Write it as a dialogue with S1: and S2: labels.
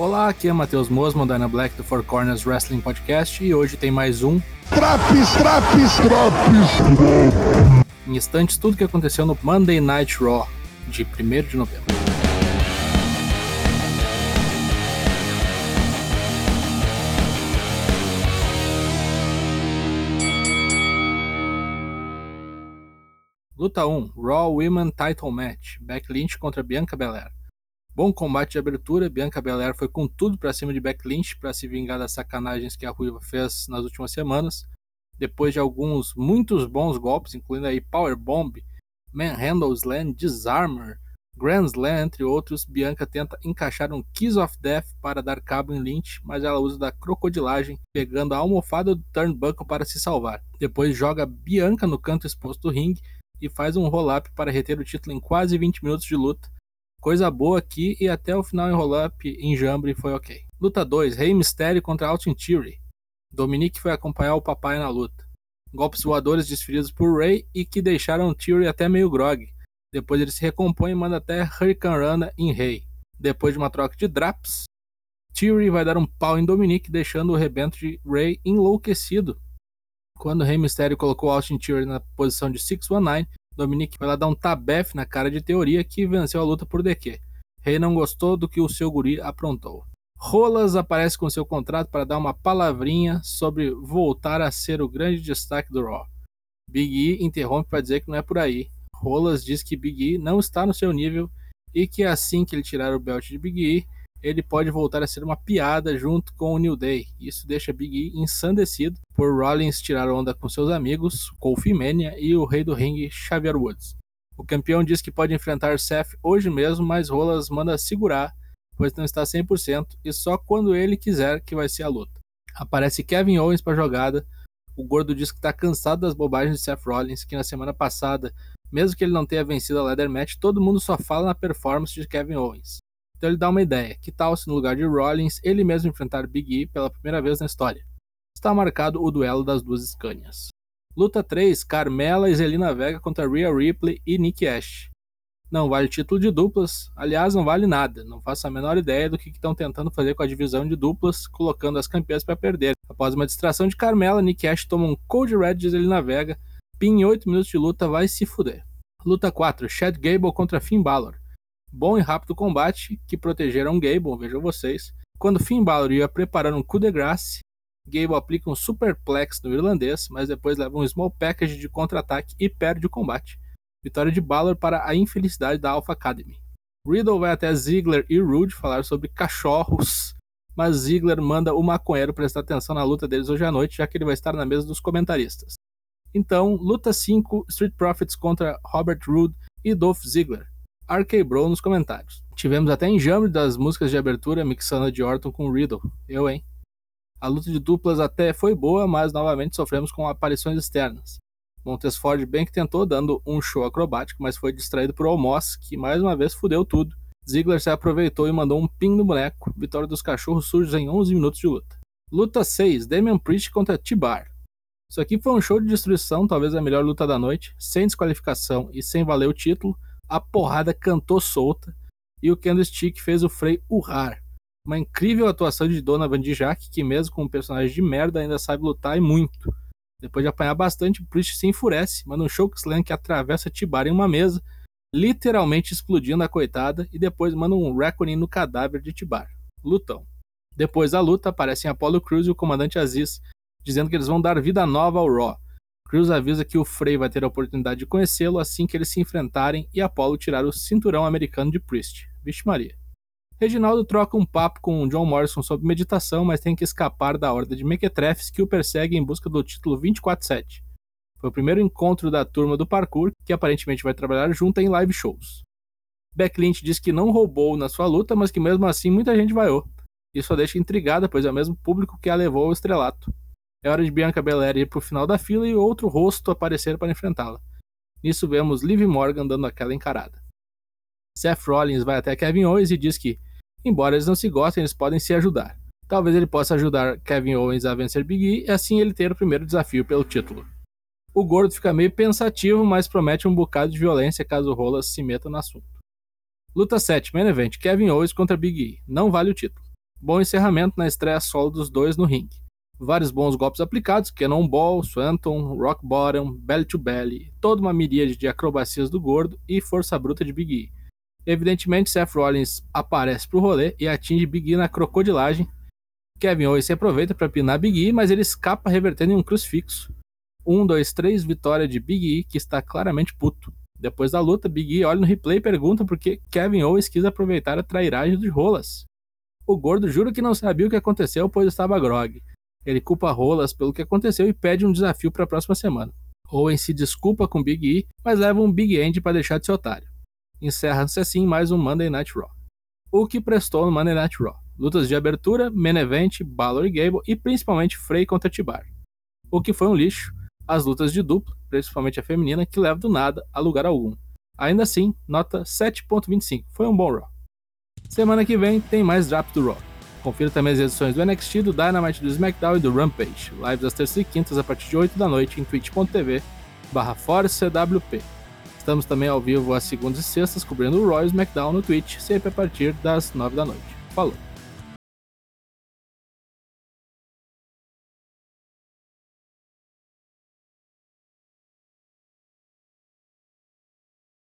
S1: Olá, aqui é Matheus Mosman, da Ana Black do Four Corners Wrestling Podcast e hoje tem mais um
S2: Traps, traps, traps.
S1: em instantes tudo que aconteceu no Monday Night Raw de 1 de novembro. Luta 1: Raw Women Title Match. Becky Lynch contra Bianca Belair. Bom combate de abertura, Bianca Belair foi com tudo pra cima de Becky Lynch para se vingar das sacanagens que a Ruiva fez nas últimas semanas. Depois de alguns, muitos bons golpes, incluindo aí Power Bomb, Manhandle Slam, Disarmer, Grand Slam, entre outros, Bianca tenta encaixar um Kiss of Death para dar cabo em Lynch, mas ela usa da crocodilagem, pegando a almofada do turnbuckle para se salvar. Depois joga Bianca no canto exposto do ringue e faz um roll-up para reter o título em quase 20 minutos de luta. Coisa boa aqui e até o final em roll-up em jambre foi ok. Luta 2, Rei Mysterio contra Austin Theory. Dominique foi acompanhar o papai na luta. Golpes voadores desferidos por Ray e que deixaram Theory até meio grog. Depois ele se recompõe e manda até Hurricane Rana em Rei. Depois de uma troca de draps, Theory vai dar um pau em Dominique, deixando o rebento de Ray enlouquecido. Quando Rei Mysterio colocou Austin Theory na posição de 619, Dominique vai lá dar um tabef na cara de teoria que venceu a luta por DQ. Rei não gostou do que o seu guri aprontou. Rolas aparece com seu contrato para dar uma palavrinha sobre voltar a ser o grande destaque do Raw. Big E interrompe para dizer que não é por aí. Rolas diz que Big E não está no seu nível e que assim que ele tirar o belt de Big E, ele pode voltar a ser uma piada junto com o New Day. Isso deixa Big E ensandecido por Rollins tirar onda com seus amigos, Kofi Mania e o rei do ringue, Xavier Woods. O campeão diz que pode enfrentar Seth hoje mesmo, mas Rolas manda segurar, pois não está 100% e só quando ele quiser que vai ser a luta. Aparece Kevin Owens para a jogada. O gordo diz que está cansado das bobagens de Seth Rollins, que na semana passada, mesmo que ele não tenha vencido a Leather Match, todo mundo só fala na performance de Kevin Owens. Então ele dá uma ideia. Que tal se no lugar de Rollins, ele mesmo enfrentar Big E pela primeira vez na história? Está marcado o duelo das duas Scanias. Luta 3, Carmela e Zelina Vega contra Rhea Ripley e Nick Ash. Não vale título de duplas, aliás, não vale nada. Não faço a menor ideia do que estão tentando fazer com a divisão de duplas, colocando as campeãs para perder. Após uma distração de Carmela, Nick Ash toma um Cold Red de Zelina Vega, pin em 8 minutos de luta, vai se fuder. Luta 4, Chad Gable contra Finn Balor. Bom e rápido combate que protegeram Gable, vejam vocês. Quando Finn Balor ia preparar um coup de grace, Gable aplica um superplex no irlandês, mas depois leva um small package de contra-ataque e perde o combate. Vitória de Balor para a infelicidade da Alpha Academy. Riddle vai até Ziggler e Rude falar sobre cachorros, mas Ziggler manda o maconheiro prestar atenção na luta deles hoje à noite, já que ele vai estar na mesa dos comentaristas. Então, luta 5, Street Profits contra Robert Roode e Dolph Ziggler. RK Bro nos comentários. Tivemos até enjambre das músicas de abertura mixando de Orton com Riddle. Eu, hein? A luta de duplas até foi boa, mas novamente sofremos com aparições externas. Montesford bem que tentou dando um show acrobático, mas foi distraído por Almost, que mais uma vez fudeu tudo. Ziggler se aproveitou e mandou um ping no boneco. Vitória dos cachorros surge em 11 minutos de luta. Luta 6, Damian Priest contra T-Bar. Isso aqui foi um show de destruição, talvez a melhor luta da noite, sem desqualificação e sem valer o título a porrada cantou solta e o Candlestick fez o Frey urrar. Uma incrível atuação de Donovan Dijak, que mesmo com um personagem de merda ainda sabe lutar e muito. Depois de apanhar bastante, Priest se enfurece, manda um chokeslam que atravessa Tibar em uma mesa, literalmente explodindo a coitada, e depois manda um Reckoning no cadáver de Tibar. Lutão. Depois da luta, aparecem Apollo Crews e o comandante Aziz, dizendo que eles vão dar vida nova ao Raw. Cruz avisa que o Frey vai ter a oportunidade de conhecê-lo assim que eles se enfrentarem e Apollo tirar o cinturão americano de Priest. Vixe Maria. Reginaldo troca um papo com John Morrison sobre meditação, mas tem que escapar da horda de mequetrefes que o persegue em busca do título 24-7. Foi o primeiro encontro da turma do parkour, que aparentemente vai trabalhar junto em live shows. Beck Lynch diz que não roubou na sua luta, mas que mesmo assim muita gente vaiou. Isso a deixa intrigada, pois é o mesmo público que a levou ao estrelato. É hora de Bianca Belair ir para o final da fila e outro rosto aparecer para enfrentá-la. Nisso vemos Liv Morgan dando aquela encarada. Seth Rollins vai até Kevin Owens e diz que, embora eles não se gostem, eles podem se ajudar. Talvez ele possa ajudar Kevin Owens a vencer Big E e assim ele ter o primeiro desafio pelo título. O gordo fica meio pensativo, mas promete um bocado de violência caso Rolas se meta no assunto. Luta 7, main event, Kevin Owens contra Big E. Não vale o título. Bom encerramento na estreia solo dos dois no ringue. Vários bons golpes aplicados, Cannonball, Swanton, Rock Bottom, Belly to Belly, toda uma miríade de acrobacias do gordo e força bruta de Big E. Evidentemente, Seth Rollins aparece pro rolê e atinge Big E na crocodilagem. Kevin Owens se aproveita para pinar Big E, mas ele escapa revertendo em um crucifixo. 1, 2, 3, vitória de Big E, que está claramente puto. Depois da luta, Big E olha no replay e pergunta por que Kevin Owens quis aproveitar a trairagem de Rolas. O gordo jura que não sabia o que aconteceu, pois estava grog. Ele culpa Rolas pelo que aconteceu e pede um desafio para a próxima semana. Owens se desculpa com Big E, mas leva um Big End para deixar de ser otário. Encerra-se assim mais um Monday Night Raw. O que prestou no Monday Night Raw? Lutas de abertura, main event, Balor e Gable e principalmente Frey contra Tibar. O que foi um lixo, as lutas de dupla, principalmente a feminina, que leva do nada a lugar algum. Ainda assim, nota 7.25, foi um bom Raw. Semana que vem tem mais draft do Raw. Confira também as edições do NXT, do Dynamite, do SmackDown e do Rampage. Lives às terças e quintas a partir de 8 da noite em twitch.tv barra ForceWP. Estamos também ao vivo às segundas e sextas cobrindo o e SmackDown no Twitch, sempre a partir das 9 da noite. Falou!